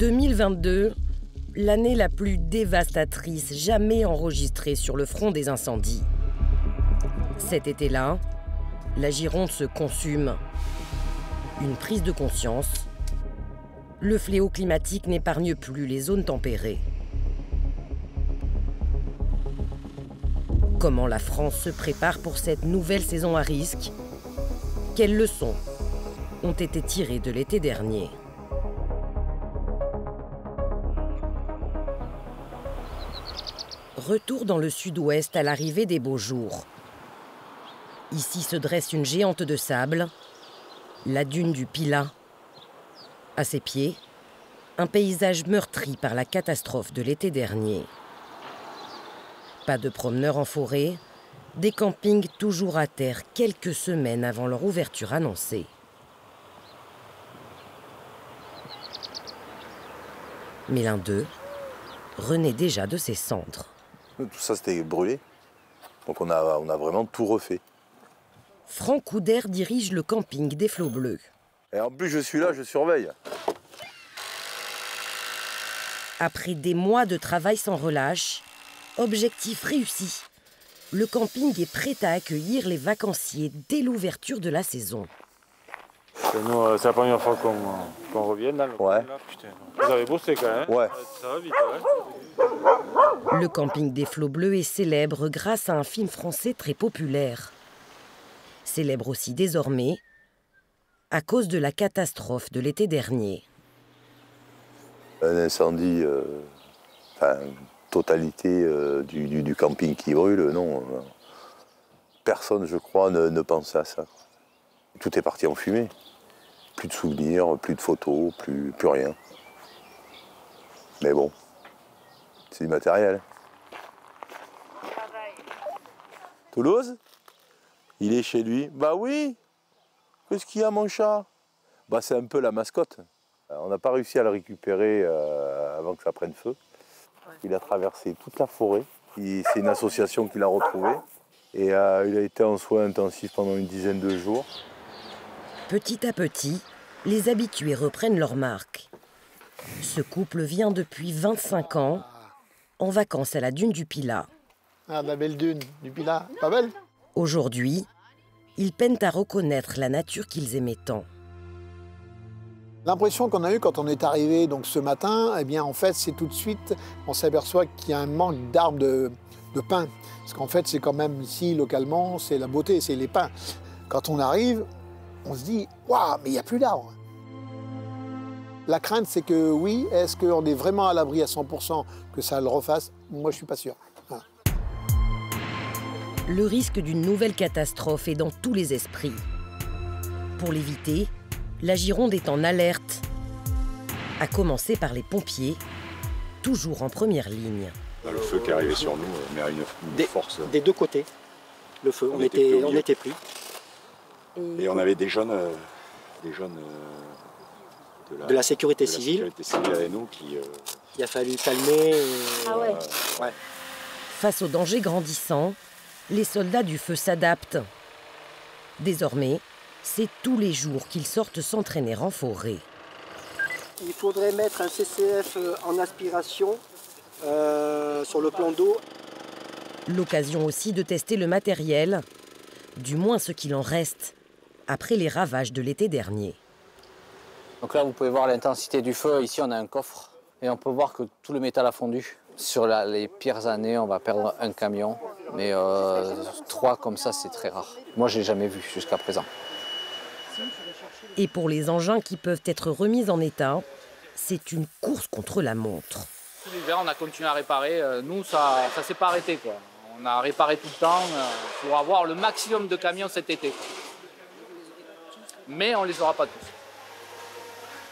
2022, l'année la plus dévastatrice jamais enregistrée sur le front des incendies. Cet été-là, la Gironde se consume. Une prise de conscience. Le fléau climatique n'épargne plus les zones tempérées. Comment la France se prépare pour cette nouvelle saison à risque? Quelles leçons ont été tirées de l'été dernier? Retour dans le sud-ouest à l'arrivée des beaux jours. Ici se dresse une géante de sable, la dune du Pilat. À ses pieds, un paysage meurtri par la catastrophe de l'été dernier. Pas de promeneurs en forêt, des campings toujours à terre quelques semaines avant leur ouverture annoncée. Mais l'un d'eux renaît déjà de ses cendres. Tout ça, c'était brûlé. Donc on a, on a vraiment tout refait. Franck Couder dirige le camping des Flots Bleus. Et en plus, je suis là, je surveille. Après des mois de travail sans relâche, objectif réussi. Le camping est prêt à accueillir les vacanciers dès l'ouverture de la saison. Nous, euh, c'est la première fois qu'on qu'on revient dans le coin, Ouais. là, putain. Vous avez bossé quand même. Ouais. Ça va vite, hein Le camping des Flots Bleus est célèbre grâce à un film français très populaire. Célèbre aussi désormais à cause de la catastrophe de l'été dernier. Un incendie, euh, enfin, totalité euh, du, camping qui brûle, non. euh, Personne, je crois, ne, ne pensait à ça. Tout est parti en fumée. Plus de souvenirs, plus de photos, plus rien. Mais bon, c'est du matériel. Toulouse Il est chez lui Bah oui Qu'est-ce qu'il y a, mon chat? Bah, c'est un peu la mascotte. Euh, On n'a pas réussi à le récupérer euh, avant que ça prenne feu. Il a traversé toute la forêt. C'est une association qui l'a retrouvé. Et euh, il a été en soins intensifs pendant une dizaine de jours. Petit à petit, les habitués reprennent leur marque. Ce couple vient depuis 25 ans en vacances à la dune du Pilat. Ah, la belle dune du Pilat, pas belle Aujourd'hui, ils peinent à reconnaître la nature qu'ils aimaient tant. L'impression qu'on a eue quand on est arrivé donc ce matin, eh bien en fait c'est tout de suite, on s'aperçoit qu'il y a un manque d'arbres de, de pins. Parce qu'en fait c'est quand même ici localement, c'est la beauté, c'est les pins. Quand on arrive, on se dit, waouh, mais il n'y a plus d'arbres. La crainte c'est que oui, est-ce qu'on est vraiment à l'abri à 100% que ça le refasse? Moi je suis pas sûr. Voilà. Le risque d'une nouvelle catastrophe est dans tous les esprits. Pour l'éviter, la Gironde est en alerte, à commencer par les pompiers, toujours en première ligne. Le feu qui est arrivé sur nous euh, met à une, une Des- force. Des deux côtés, le feu. On On, était était, pris au on milieu. était pris. Et on avait des jeunes, euh, des jeunes euh, De la sécurité de la civile. sécurité civile avec nous qui. euh, Il a fallu calmer. et- Ah ouais. ouais. Face aux dangers grandissants, les soldats du feu s'adaptent. Désormais, c'est tous les jours qu'ils sortent s'entraîner en forêt. Il faudrait mettre un CCF euh, en aspiration euh, sur le plan d'eau. L'occasion aussi de tester le matériel, du moins ce qu'il en reste, après les ravages de l'été dernier. Donc là, vous pouvez voir l'intensité du feu. Ici, on a un coffre et on peut voir que tout le métal a fondu. Sur la- les pires années, on va perdre un camion, mais euh, trois comme ça, c'est très rare. Moi, je l'ai jamais vu jusqu'à présent. Et pour les engins qui peuvent être remis en état, c'est une course contre la montre. Tout l'hiver, on a continué à réparer. Euh, Nous, ça ne s'est pas arrêté. Quoi. On a réparé tout le temps euh, pour avoir le maximum de camions cet été. Mais on ne les aura pas tous.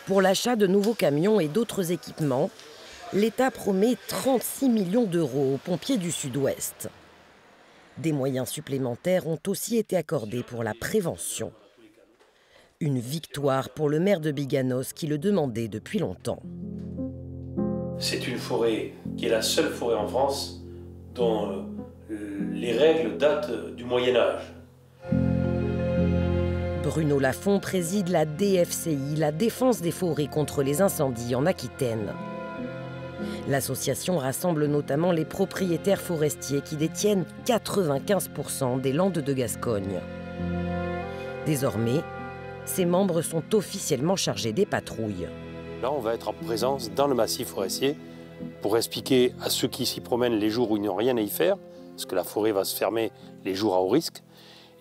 Pour l'achat de nouveaux camions et d'autres équipements, l'État promet 36 millions d'euros aux pompiers du Sud-Ouest. Des moyens supplémentaires ont aussi été accordés pour la prévention. Une victoire pour le maire de Biganos qui le demandait depuis longtemps. C'est une forêt qui est la seule forêt en France dont euh, les règles datent du Moyen Âge. Bruno Lafont préside la DFCI, la Défense des forêts contre les incendies en Aquitaine. L'association rassemble notamment les propriétaires forestiers qui détiennent 95% des landes de Gascogne. Désormais, ses membres sont officiellement chargés des patrouilles. Là, on va être en présence dans le massif forestier pour expliquer à ceux qui s'y promènent les jours où ils n'ont rien à y faire, parce que la forêt va se fermer les jours à haut risque,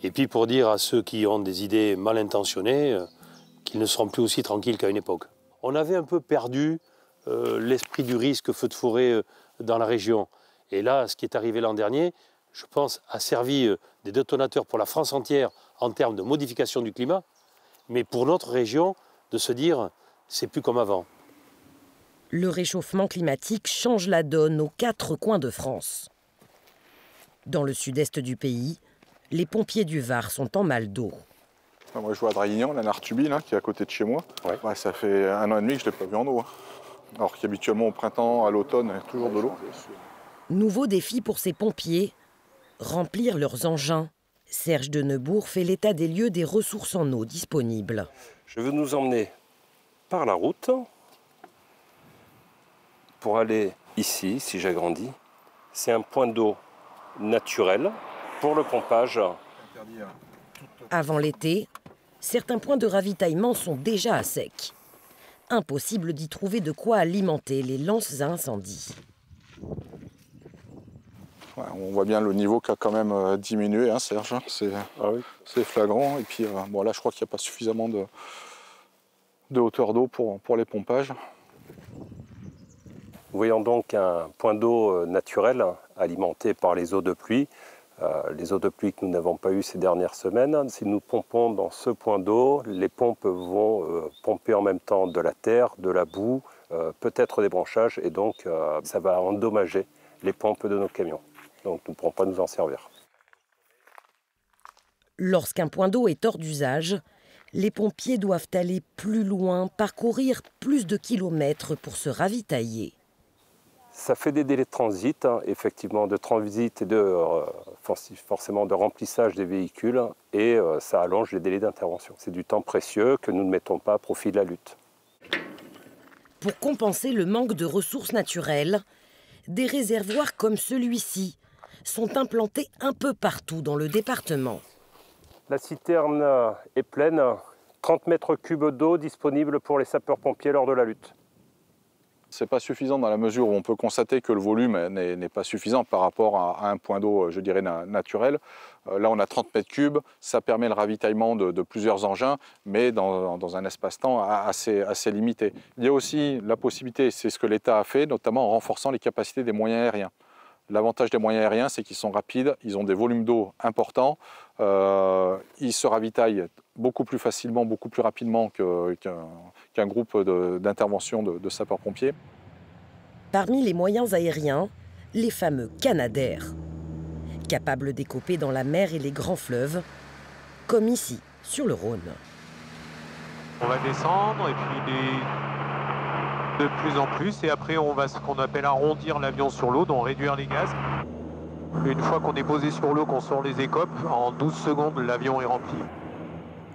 et puis pour dire à ceux qui ont des idées mal intentionnées euh, qu'ils ne seront plus aussi tranquilles qu'à une époque. On avait un peu perdu euh, l'esprit du risque feu de forêt euh, dans la région. Et là, ce qui est arrivé l'an dernier, je pense, a servi des détonateurs pour la France entière en termes de modification du climat, mais pour notre région, de se dire, c'est plus comme avant. Le réchauffement climatique change la donne aux quatre coins de France. Dans le sud-est du pays, les pompiers du Var sont en mal d'eau. Moi, je vois à Draguignan, la Nartubi, qui est à côté de chez moi. ça fait un an et demi que je ne l'ai pas vu en eau. Hein. Alors qu'habituellement, au printemps, à l'automne, il y a toujours de l'eau. Nouveau défi pour ces pompiers remplir leurs engins. Serge de Neubourg fait l'état des lieux des ressources en eau disponibles. Je veux nous emmener par la route pour aller ici, si j'agrandis. C'est un point d'eau naturel pour le pompage. Avant l'été, certains points de ravitaillement sont déjà à sec. Impossible d'y trouver de quoi alimenter les lances à incendie. on voit bien le niveau qui a quand même euh, diminué, hein, Serge. Ah c'est flagrant. Et puis euh, bon, là, je crois qu'il n'y a pas suffisamment de, de hauteur d'eau pour, pour les pompages. Voyons donc un point d'eau euh, naturel alimenté par les eaux de pluie. Euh, les eaux de pluie que nous n'avons pas eues ces dernières semaines. Si nous pompons dans ce point d'eau, les pompes vont euh, pomper en même temps de la terre, de la boue, peut-être des branchages, et donc ça va endommager les pompes de nos camions. Donc nous ne pourrons pas nous en servir. Lorsqu'un point d'eau est hors d'usage, les pompiers doivent aller plus loin, parcourir plus de kilomètres pour se ravitailler. Ça fait des délais de transit, hein, effectivement, de transit et de, euh, forcément de remplissage des véhicules, et euh, ça allonge les délais d'intervention. C'est du temps précieux que nous ne mettons pas à profit de la lutte. Pour compenser le manque de ressources naturelles, des réservoirs comme celui-ci sont implantés un peu partout dans le département. La citerne est pleine, 30 mètres cubes d'eau disponibles pour les sapeurs-pompiers lors de la lutte. Ce n'est pas suffisant dans la mesure où on peut constater que le volume n'est pas suffisant par rapport à, un point d'eau, je dirais, naturel. Euh, là, on a 30 mètres cubes, ça permet le ravitaillement de, plusieurs engins, mais dans, un espace-temps assez, assez, limité. Il y a aussi la possibilité, c'est ce que l'État a fait, notamment en renforçant les capacités des moyens aériens. L'avantage des moyens aériens, c'est qu'ils sont rapides, ils ont des volumes d'eau importants, euh, ils se ravitaillent beaucoup plus facilement, beaucoup plus rapidement qu'un groupe d'intervention de, sapeurs-pompiers. Parmi les moyens aériens, les fameux Canadair, capables d'écoper dans la mer et les grands fleuves, comme ici, sur le Rhône. On va descendre et puis de plus en plus. Et après, on va ce qu'on appelle arrondir l'avion sur l'eau, donc réduire les gaz. Une fois qu'on est posé sur l'eau, qu'on sort les écopes, en 12 secondes, l'avion est rempli.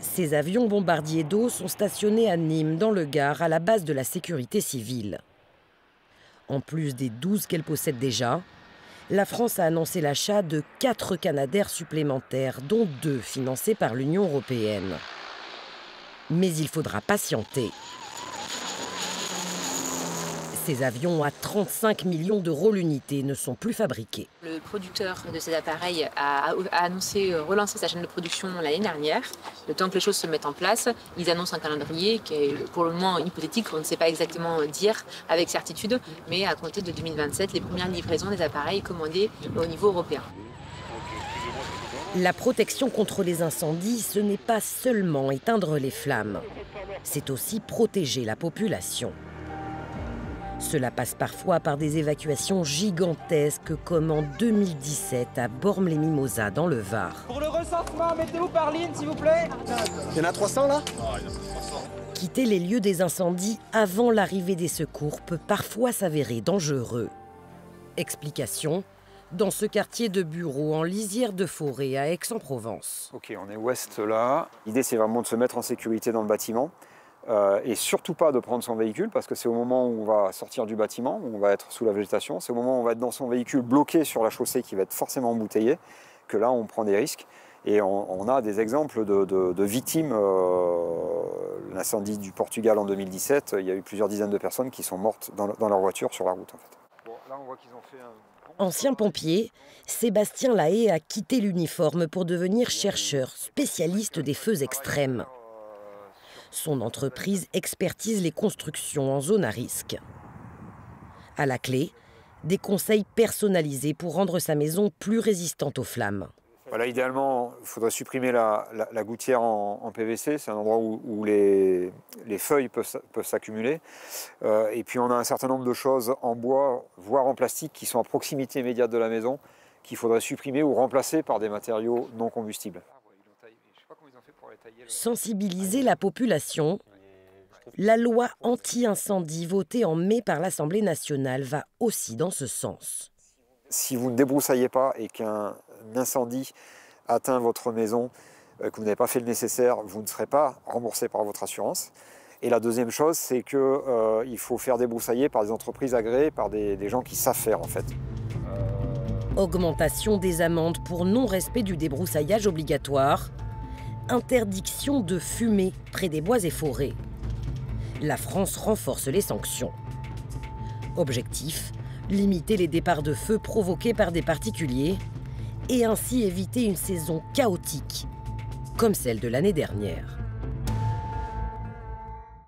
Ces avions bombardiers d'eau sont stationnés à Nîmes, dans le Gard, à la base de la sécurité civile. En plus des 12 qu'elle possède déjà, la France a annoncé l'achat de 4 Canadair supplémentaires, dont 2 financés par l'Union européenne. Mais il faudra patienter. Ces avions à 35 millions d'euros l'unité ne sont plus fabriqués. Le producteur de ces appareils a, annoncé euh, relancer sa chaîne de production l'année dernière. Le temps que les choses se mettent en place, ils annoncent un calendrier qui est pour le moment hypothétique, on ne sait pas exactement dire avec certitude, mais à compter de 2027, les premières livraisons des appareils commandés au niveau européen. La protection contre les incendies, ce n'est pas seulement éteindre les flammes, c'est aussi protéger la population. Cela passe parfois par des évacuations gigantesques comme en 2017 à Bormes-les-Mimosas dans le Var. Pour le recensement, mettez-vous par ligne s'il vous plaît. Il y en a 300 là? Quitter les lieux des incendies avant l'arrivée des secours peut parfois s'avérer dangereux. Explication dans ce quartier de bureaux en lisière de forêt à Aix-en-Provence. Ok, on est ouest là. L'idée, c'est vraiment de se mettre en sécurité dans le bâtiment. Euh, et surtout pas de prendre son véhicule parce que c'est au moment où on va sortir du bâtiment, où on va être sous la végétation, c'est au moment où on va être dans son véhicule bloqué sur la chaussée qui va être forcément embouteillé, que là on prend des risques. Et on, a des exemples de, victimes. Euh, l'incendie du Portugal en 2017, il y a eu plusieurs dizaines de personnes qui sont mortes dans, leur voiture sur la route. Ancien pompier, Sébastien Lahaye a quitté l'uniforme pour devenir chercheur, spécialiste des feux extrêmes. Son entreprise expertise les constructions en zone à risque. À la clé, des conseils personnalisés pour rendre sa maison plus résistante aux flammes. Voilà, idéalement, il faudrait supprimer la, gouttière en, PVC. C'est un endroit où, les, feuilles peuvent, s'accumuler. Euh, et puis on a un certain nombre de choses en bois, voire en plastique, qui sont à proximité immédiate de la maison, qu'il faudrait supprimer ou remplacer par des matériaux non combustibles sensibiliser la population, la loi anti-incendie votée en mai par l'Assemblée nationale va aussi dans ce sens. Si vous ne débroussaillez pas et qu'un incendie atteint votre maison, euh, que vous n'avez pas fait le nécessaire, vous ne serez pas remboursé par votre assurance. Et la deuxième chose, c'est qu'il euh, faut faire débroussailler par des entreprises agréées, par des, des, gens qui savent faire en fait. Augmentation des amendes pour non-respect du débroussaillage obligatoire, interdiction de fumer près des bois et forêts. La France renforce les sanctions. Objectif limiter les départs de feu provoqués par des particuliers et ainsi éviter une saison chaotique comme celle de l'année dernière.